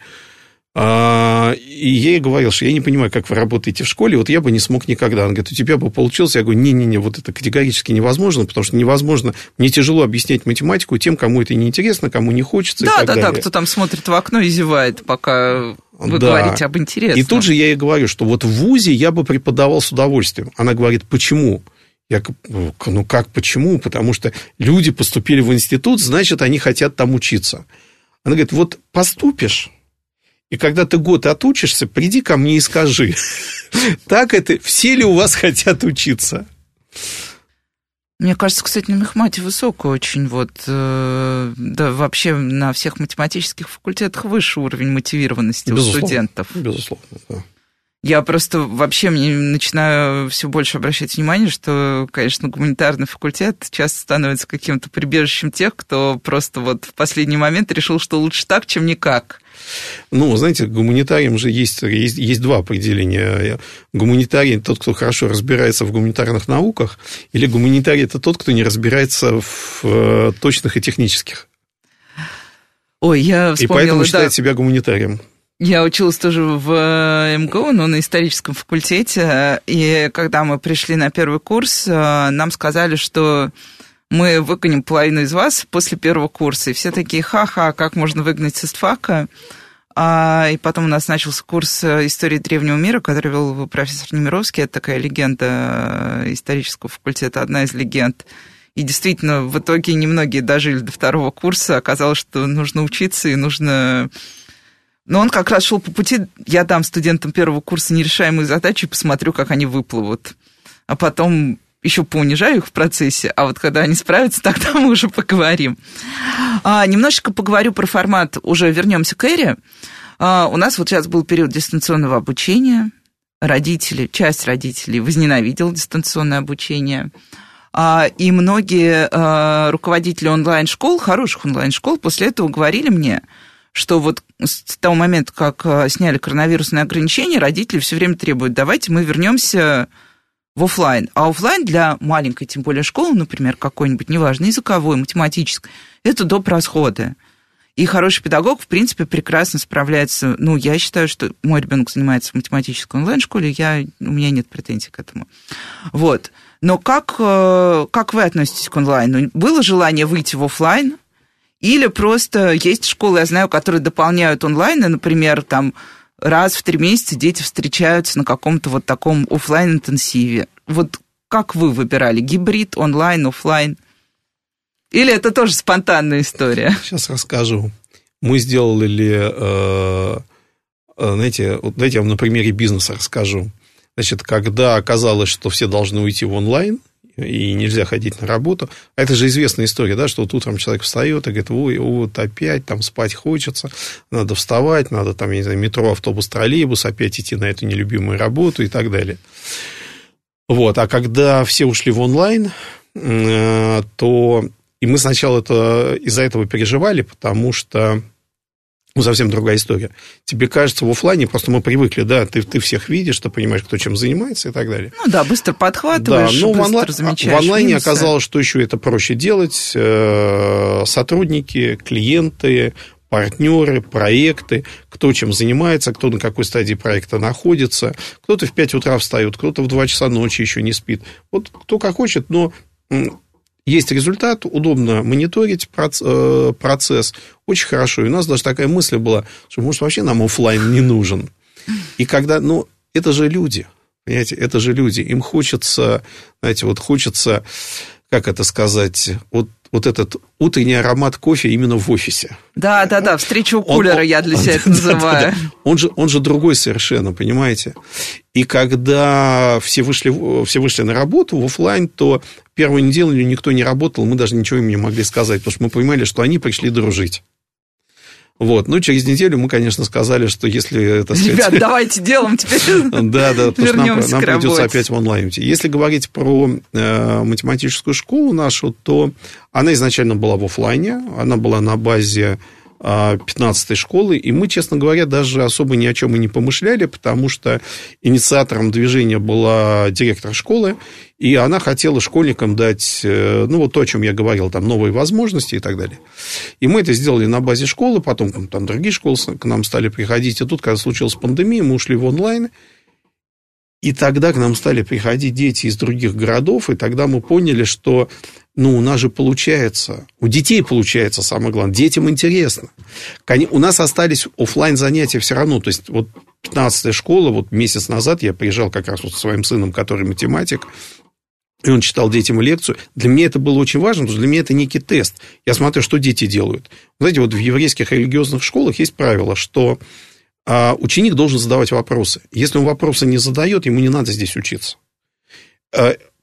и я ей говорил, что я не понимаю, как вы работаете в школе, вот я бы не смог никогда. Она говорит, у тебя бы получилось. Я говорю, не-не-не, вот это категорически невозможно, потому что невозможно, мне тяжело объяснять математику тем, кому это неинтересно, кому не хочется. Да, да, далее. да, кто там смотрит в окно и зевает, пока вы да. говорите об интересном. И тут же я ей говорю, что вот в ВУЗе я бы преподавал с удовольствием. Она говорит, почему? Я, ну как, почему? Потому что люди поступили в институт, значит, они хотят там учиться. Она говорит, вот поступишь, и когда ты год отучишься, приди ко мне и скажи, так это, все ли у вас хотят учиться? Мне кажется, кстати, на мехмате высокий очень вот, э, да, вообще на всех математических факультетах выше уровень мотивированности безусловно, у студентов. Безусловно, да. Я просто вообще мне начинаю все больше обращать внимание, что, конечно, гуманитарный факультет часто становится каким-то прибежищем тех, кто просто вот в последний момент решил, что лучше так, чем никак. Ну, знаете, гуманитариям же есть, есть, есть два определения. Гуманитарий – тот, кто хорошо разбирается в гуманитарных науках, или гуманитарий – это тот, кто не разбирается в э, точных и технических. Ой, я вспомнила, И поэтому да. считает себя гуманитарием. Я училась тоже в э, МГУ, но на историческом факультете, и когда мы пришли на первый курс, э, нам сказали, что мы выгоним половину из вас после первого курса. И все такие, ха-ха, как можно выгнать с истфака? А, и потом у нас начался курс э, истории древнего мира, который вел профессор Немировский. Это такая легенда исторического факультета, одна из легенд. И действительно, в итоге немногие дожили до второго курса. Оказалось, что нужно учиться и нужно... Но он как раз шел по пути, я дам студентам первого курса нерешаемые задачи и посмотрю, как они выплывут. А потом еще поунижаю их в процессе, а вот когда они справятся, тогда мы уже поговорим. А, немножечко поговорю про формат, уже вернемся к Эре. А, у нас вот сейчас был период дистанционного обучения. Родители, часть родителей возненавидела дистанционное обучение. А, и многие а, руководители онлайн-школ, хороших онлайн-школ, после этого говорили мне, что вот с того момента, как сняли коронавирусные ограничения, родители все время требуют, давайте мы вернемся в офлайн. А офлайн для маленькой, тем более школы, например, какой-нибудь, неважно, языковой, математической, это доп. расходы. И хороший педагог, в принципе, прекрасно справляется. Ну, я считаю, что мой ребенок занимается в математической онлайн-школе, я, у меня нет претензий к этому. Вот. Но как, как вы относитесь к онлайну? Было желание выйти в офлайн? Или просто есть школы, я знаю, которые дополняют онлайн, и, например, там раз в три месяца дети встречаются на каком-то вот таком офлайн интенсиве Вот как вы выбирали? Гибрид, онлайн, офлайн? Или это тоже спонтанная история? Сейчас расскажу. Мы сделали, э, знаете, вот давайте я вам на примере бизнеса расскажу. Значит, когда оказалось, что все должны уйти в онлайн, и нельзя ходить на работу. А это же известная история, да, что вот утром человек встает и говорит, ой, вот опять там спать хочется, надо вставать, надо там, я не знаю, метро, автобус, троллейбус, опять идти на эту нелюбимую работу и так далее. Вот, а когда все ушли в онлайн, то... И мы сначала это, из-за этого переживали, потому что ну, совсем другая история. Тебе кажется, в офлайне просто мы привыкли, да, ты, ты всех видишь, ты понимаешь, кто чем занимается и так далее. Ну да, быстро подхватываешь, да, но быстро в, онлайн, замечаешь в онлайне минусы. оказалось, что еще это проще делать. Сотрудники, клиенты, партнеры, проекты, кто чем занимается, кто на какой стадии проекта находится. Кто-то в 5 утра встает, кто-то в 2 часа ночи еще не спит. Вот кто как хочет, но Есть результат, удобно мониторить э, процесс, очень хорошо. И у нас даже такая мысль была, что, может, вообще нам офлайн не нужен. И когда, ну, это же люди, понимаете, это же люди. Им хочется, знаете, вот хочется, как это сказать, вот вот этот утренний аромат кофе именно в офисе. Да, да, да, встречу у кулера он, я для себя это называю. Да, да, Он, же, он же другой совершенно, понимаете? И когда все вышли, все вышли на работу в офлайн, то первую неделю никто не работал, мы даже ничего им не могли сказать, потому что мы понимали, что они пришли дружить. Вот. Ну, через неделю мы, конечно, сказали, что если это... Ребят, сказать... давайте делом теперь Да, да, потому что нам, нам придется опять в онлайн. Если говорить про э, математическую школу нашу, то она изначально была в офлайне, она была на базе 15-й школы, и мы, честно говоря, даже особо ни о чем и не помышляли, потому что инициатором движения была директор школы, и она хотела школьникам дать, э, ну, вот то, о чем я говорил, там, новые возможности и так далее. И мы это сделали на базе школы, потом там другие школы к нам стали приходить, и тут, когда случилась пандемия, мы ушли в онлайн, и тогда к нам стали приходить дети из других городов, и тогда мы поняли, что ну, у нас же получается, у детей получается, самое главное, детям интересно. У нас остались офлайн занятия все равно, то есть вот 15-я школа, вот месяц назад я приезжал как раз вот со своим сыном, который математик, и он читал детям лекцию. Для меня это было очень важно, потому что для меня это некий тест. Я смотрю, что дети делают. Знаете, вот в еврейских религиозных школах есть правило, что а, ученик должен задавать вопросы. Если он вопросы не задает, ему не надо здесь учиться.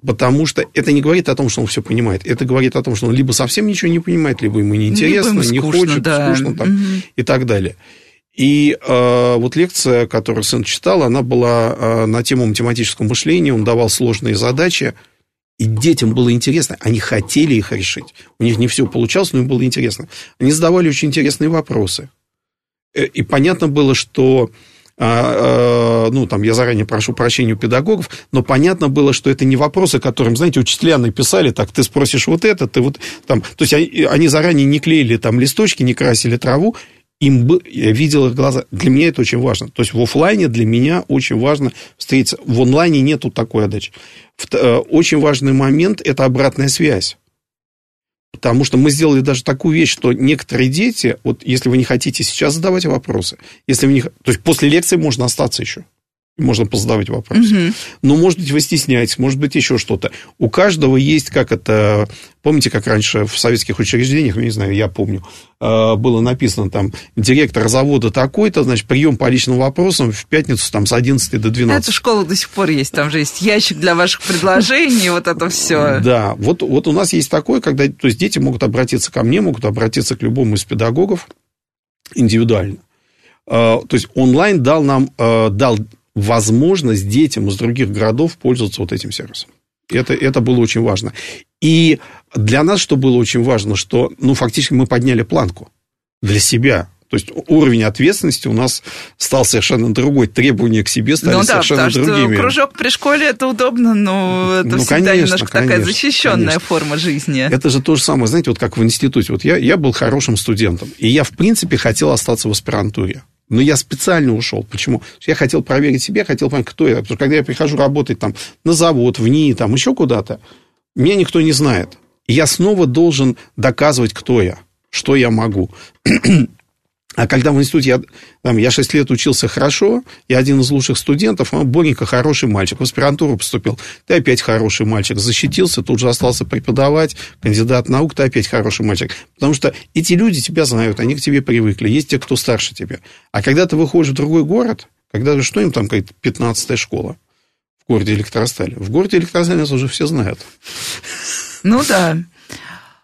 Потому что это не говорит о том, что он все понимает. Это говорит о том, что он либо совсем ничего не понимает, либо ему неинтересно, либо ему скучно, не хочет, да. скучно там, угу. и так далее. И э, вот лекция, которую сын читал, она была э, на тему математического мышления, он давал сложные задачи, и детям было интересно, они хотели их решить. У них не все получалось, но им было интересно. Они задавали очень интересные вопросы. Э, и понятно было, что ну, там, я заранее прошу прощения у педагогов, но понятно было, что это не вопросы, которым, знаете, учителя написали, так, ты спросишь вот это, ты вот там, то есть они, они заранее не клеили там листочки, не красили траву, им бы, я видел их глаза. Для меня это очень важно. То есть в офлайне для меня очень важно встретиться. В онлайне нету такой отдачи. Э, очень важный момент – это обратная связь. Потому что мы сделали даже такую вещь, что некоторые дети, вот если вы не хотите сейчас задавать вопросы, если вы не... То есть после лекции можно остаться еще можно позадавать вопросы. Угу. Но, может быть, вы стесняетесь, может быть, еще что-то. У каждого есть, как это... Помните, как раньше в советских учреждениях, ну, не знаю, я помню, э, было написано там, директор завода такой-то, значит, прием по личным вопросам в пятницу там с 11 до 12. Эта школа до сих пор есть, там же есть ящик для ваших предложений, вот это все. Да, вот, вот у нас есть такое, когда то есть дети могут обратиться ко мне, могут обратиться к любому из педагогов индивидуально. Э, то есть онлайн дал нам, э, дал возможность детям из других городов пользоваться вот этим сервисом. Это, это было очень важно. И для нас что было очень важно, что, ну, фактически мы подняли планку для себя. То есть уровень ответственности у нас стал совершенно другой, требования к себе стали ну, совершенно да, другими. Что кружок при школе это удобно, но это ну, всегда конечно, немножко конечно, такая защищенная конечно. форма жизни. Это же то же самое, знаете, вот как в институте. Вот я, я был хорошим студентом, и я, в принципе, хотел остаться в аспирантуре. Но я специально ушел. Почему? Я хотел проверить себя, хотел понять, кто я. Потому что когда я прихожу работать там, на завод, в НИИ, там, еще куда-то, меня никто не знает. И я снова должен доказывать, кто я, что я могу. А когда в институте я, там, я 6 лет учился хорошо, я один из лучших студентов, а Боренька хороший мальчик, в аспирантуру поступил, ты опять хороший мальчик, защитился, тут же остался преподавать, кандидат наук, ты опять хороший мальчик. Потому что эти люди тебя знают, они к тебе привыкли, есть те, кто старше тебя. А когда ты выходишь в другой город, когда что им там какая-то 15-я школа в городе Электросталь? В городе Электросталь нас уже все знают. Ну да.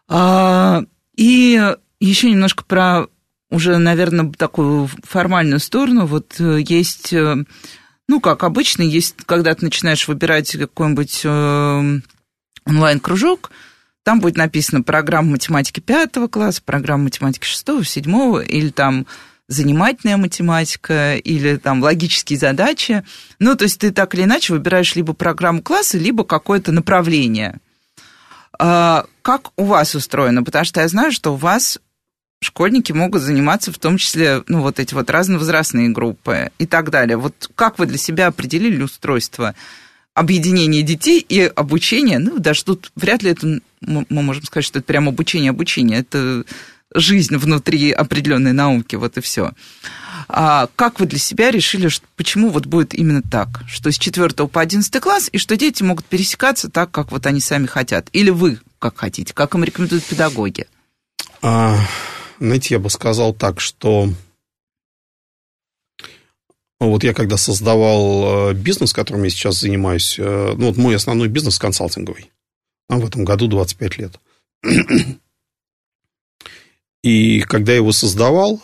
А, и еще немножко про уже, наверное, такую формальную сторону, вот э, есть, э, ну, как обычно, есть, когда ты начинаешь выбирать какой-нибудь э, онлайн-кружок, там будет написано программа математики пятого класса, программа математики шестого, седьмого, или там занимательная математика, или там логические задачи. Ну, то есть ты так или иначе выбираешь либо программу класса, либо какое-то направление. А, как у вас устроено? Потому что я знаю, что у вас школьники могут заниматься в том числе, ну, вот эти вот разновозрастные группы и так далее. Вот как вы для себя определили устройство? объединение детей и обучение, ну, даже тут вряд ли это, мы можем сказать, что это прям обучение, обучение, это жизнь внутри определенной науки, вот и все. А как вы для себя решили, что, почему вот будет именно так, что с 4 по 11 класс, и что дети могут пересекаться так, как вот они сами хотят? Или вы как хотите, как им рекомендуют педагоги? А, знаете, я бы сказал так, что вот я когда создавал э, бизнес, которым я сейчас занимаюсь, э, ну вот мой основной бизнес консалтинговый, а в этом году 25 лет. И когда я его создавал,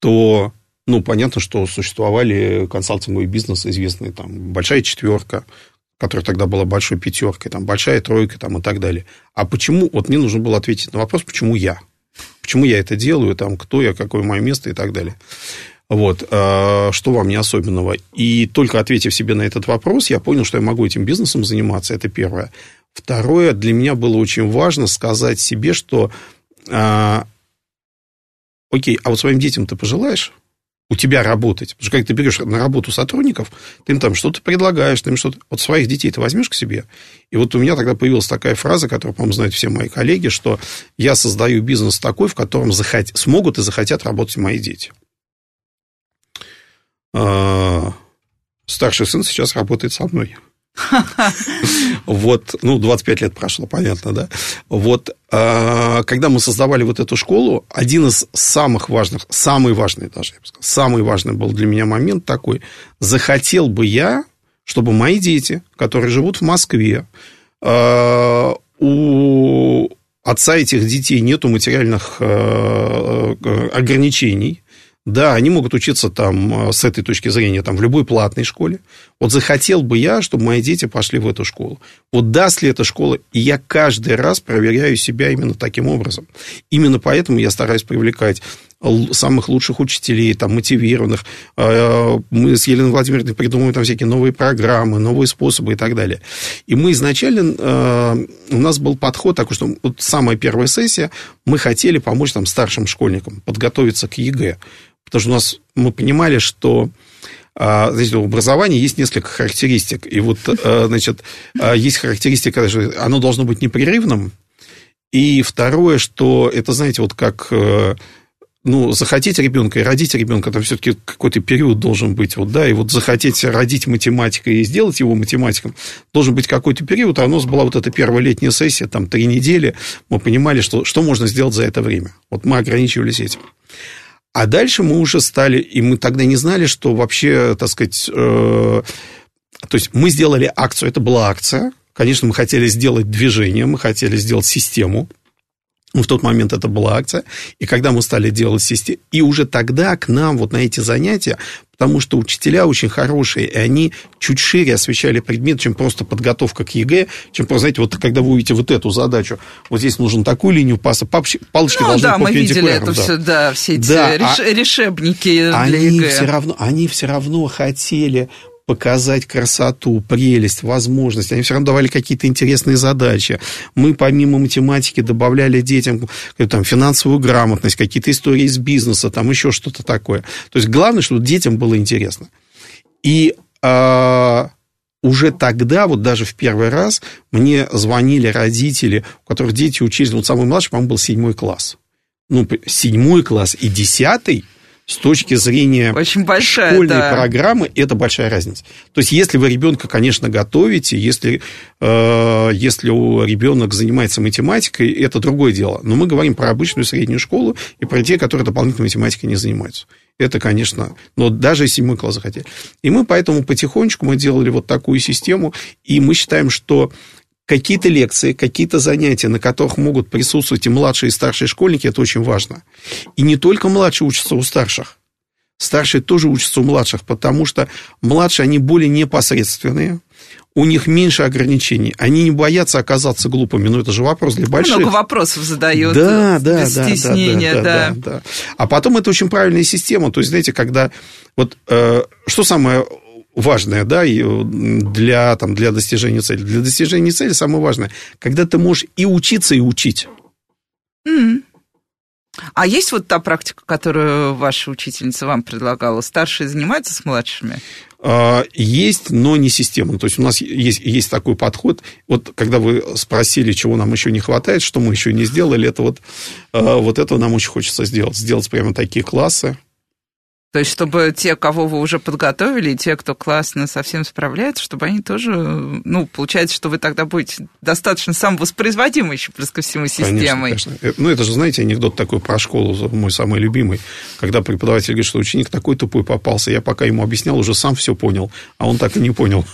то, ну, понятно, что существовали консалтинговые бизнесы известные, там, большая четверка, которая тогда была большой пятеркой, там, большая тройка, там, и так далее. А почему, вот мне нужно было ответить на вопрос, почему я? Почему я это делаю, там, кто я, какое мое место и так далее. Вот, э, что вам не особенного? И только ответив себе на этот вопрос, я понял, что я могу этим бизнесом заниматься, это первое. Второе, для меня было очень важно сказать себе, что, э, окей, а вот своим детям ты пожелаешь у тебя работать? Потому что когда ты берешь на работу сотрудников, ты им там что-то предлагаешь, ты им что-то... Вот своих детей ты возьмешь к себе. И вот у меня тогда появилась такая фраза, которую, по-моему, знают все мои коллеги, что я создаю бизнес такой, в котором захот... смогут и захотят работать мои дети. А, старший сын сейчас работает со мной. Вот, ну, 25 лет прошло, понятно, да? Вот, а, когда мы создавали вот эту школу, один из самых важных, самый важный даже, я бы сказал, самый важный был для меня момент такой, захотел бы я, чтобы мои дети, которые живут в Москве, а, у отца этих детей нету материальных ограничений, да, они могут учиться там э, с этой точки зрения там, в любой платной школе. Вот захотел бы я, чтобы мои дети пошли в эту школу. Вот даст ли эта школа? И я каждый раз проверяю себя именно таким образом. Именно поэтому я стараюсь привлекать самых лучших учителей, там, мотивированных. Э, мы с Еленой Владимировной придумываем там всякие новые программы, новые способы и так далее. И мы изначально, э, у нас был подход такой, что вот самая первая сессия, мы хотели помочь там старшим школьникам подготовиться к ЕГЭ. Потому что у нас мы понимали, что а, знаете, у образования есть несколько характеристик. И вот, а, значит, а, есть характеристика, что оно должно быть непрерывным. И второе, что это, знаете, вот как э, ну, захотеть ребенка и родить ребенка, там все-таки какой-то период должен быть, вот, да, и вот захотеть родить математика и сделать его математиком, должен быть какой-то период, а у нас была вот эта первая летняя сессия, там, три недели, мы понимали, что, что можно сделать за это время. Вот мы ограничивались этим. А дальше мы уже стали, и мы тогда не знали, что вообще, так сказать, э, то есть мы сделали акцию, это была акция, конечно, мы хотели сделать движение, мы хотели сделать систему, в тот момент это была акция. И когда мы стали делать систему, и уже тогда к нам вот на эти занятия, потому что учителя очень хорошие, и они чуть шире освещали предмет, чем просто подготовка к ЕГЭ, чем просто, знаете, вот когда вы увидите вот эту задачу, вот здесь нужен такую линию, потом, палочки ну, должны да, мы видели это да. все, да, все эти да, реш, а решебники для они ЕГЭ. Все равно, они все равно хотели показать красоту, прелесть, возможность. Они все равно давали какие-то интересные задачи. Мы помимо математики добавляли детям там, финансовую грамотность, какие-то истории из бизнеса, там еще что-то такое. То есть главное, чтобы детям было интересно. И а, уже тогда, вот даже в первый раз, мне звонили родители, у которых дети учились, вот самый младший, по-моему, был седьмой класс. Ну, седьмой класс и десятый – с точки зрения Очень большая, школьной да. программы, это большая разница. То есть, если вы ребенка, конечно, готовите, если, э, если ребенок занимается математикой, это другое дело. Но мы говорим про обычную среднюю школу и про те, которые дополнительной математикой не занимаются. Это, конечно, но даже седьмой класс захотели. И мы поэтому потихонечку мы делали вот такую систему, и мы считаем, что какие-то лекции, какие-то занятия, на которых могут присутствовать и младшие, и старшие школьники, это очень важно. И не только младшие учатся у старших. Старшие тоже учатся у младших, потому что младшие, они более непосредственные, у них меньше ограничений. Они не боятся оказаться глупыми. Но это же вопрос для больших. Много вопросов задают. Да, да, без да, стеснения, да, да, да, да, да. А потом это очень правильная система. То есть, знаете, когда... Вот э, что самое важное, да, для, там, для достижения цели. Для достижения цели самое важное, когда ты можешь и учиться, и учить. Mm. А есть вот та практика, которую ваша учительница вам предлагала? Старшие занимаются с младшими? А, есть, но не системно. То есть у нас есть, есть такой подход. Вот когда вы спросили, чего нам еще не хватает, что мы еще не сделали, это вот, а, вот этого нам очень хочется сделать. Сделать прямо такие классы, то есть, чтобы те, кого вы уже подготовили, и те, кто классно совсем справляется, чтобы они тоже, ну, получается, что вы тогда будете достаточно самовоспроизводимой еще, плюс ко всему, системой. Конечно, конечно. Э, ну, это же, знаете, анекдот такой про школу, мой самый любимый, когда преподаватель говорит, что ученик такой тупой попался, я пока ему объяснял, уже сам все понял, а он так и не понял.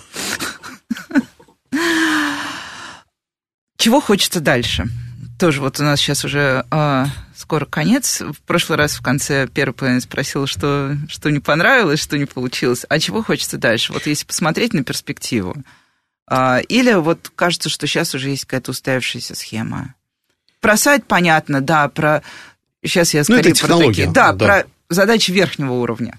Чего хочется дальше? Тоже вот у нас сейчас уже а, скоро конец. В прошлый раз в конце первой половины спросила, что, что не понравилось, что не получилось. А чего хочется дальше? Вот если посмотреть на перспективу. А, или вот кажется, что сейчас уже есть какая-то устоявшаяся схема. Про сайт понятно, да, про... Сейчас я скорее ну, про такие... Да, да, про задачи верхнего уровня.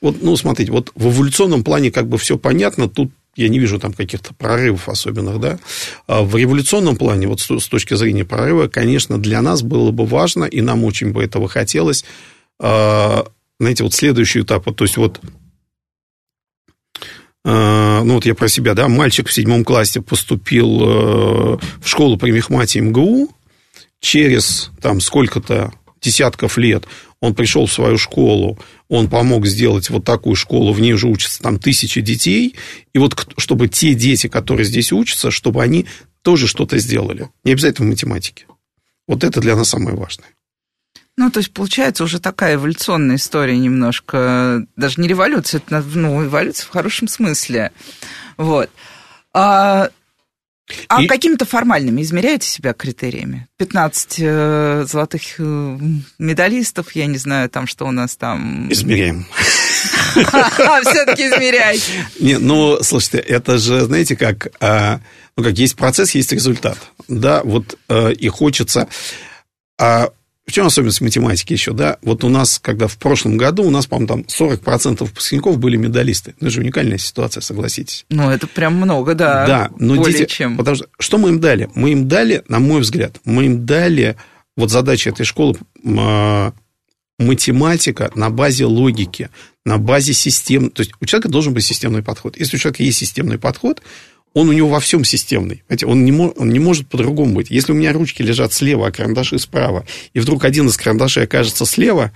Вот, ну, смотрите, вот в эволюционном плане как бы все понятно, тут я не вижу там каких-то прорывов особенных, да. А в революционном плане, вот с точки зрения прорыва, конечно, для нас было бы важно, и нам очень бы этого хотелось, а, знаете, вот следующий этап, то есть вот а, ну вот я про себя, да, мальчик в седьмом классе поступил э, в школу при Мехмате МГУ, через там сколько-то десятков лет он пришел в свою школу, он помог сделать вот такую школу, в ней уже учатся там тысячи детей, и вот чтобы те дети, которые здесь учатся, чтобы они тоже что-то сделали. Не обязательно в математике. Вот это для нас самое важное. Ну, то есть, получается уже такая эволюционная история немножко, даже не революция, это, ну, эволюция в хорошем смысле. Вот. А а и... какими-то формальными измеряете себя критериями? 15 э, золотых э, медалистов, я не знаю, там что у нас там... Измеряем. Все-таки измеряете. Не, ну, слушайте, это же, знаете, как, а, ну, как есть процесс, есть результат. Да, вот э, и хочется... А в чем особенность математики еще, да? Вот у нас, когда в прошлом году, у нас, по-моему, там 40% выпускников были медалисты. Ну, это же уникальная ситуация, согласитесь. Ну, это прям много, да. Да, но более дети... чем. Потому что, что мы им дали? Мы им дали, на мой взгляд, мы им дали... Вот задача этой школы а, математика на базе логики, на базе систем. То есть у человека должен быть системный подход. Если у человека есть системный подход, он у него во всем системный. Понимаете, он, не он не может по-другому быть. Если у меня ручки лежат слева, а карандаши справа, и вдруг один из карандашей окажется слева,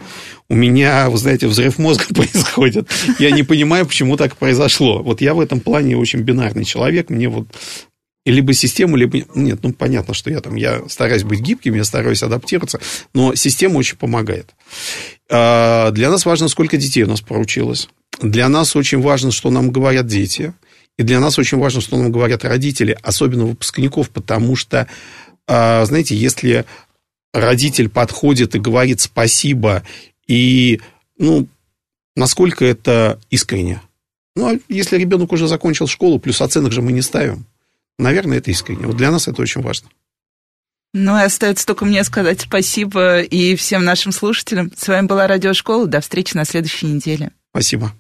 у меня, вы знаете, взрыв мозга происходит. Я не понимаю, почему так произошло. Вот я в этом плане очень бинарный человек. Мне вот либо систему, либо... Нет, ну, понятно, что я там... Я стараюсь быть гибким, я стараюсь адаптироваться, но система очень помогает. А, для нас важно, сколько детей у нас поручилось. Для нас очень важно, что нам говорят дети. И для нас очень важно, что нам говорят родители, особенно выпускников, потому что, а, знаете, если родитель подходит и говорит спасибо, и, ну, насколько это искренне. Ну, а если ребенок уже закончил школу, плюс оценок же мы не ставим, наверное, это искренне. Вот для нас это очень важно. Ну, и остается только мне сказать спасибо и всем нашим слушателям. С вами была Радиошкола. До встречи на следующей неделе. Спасибо.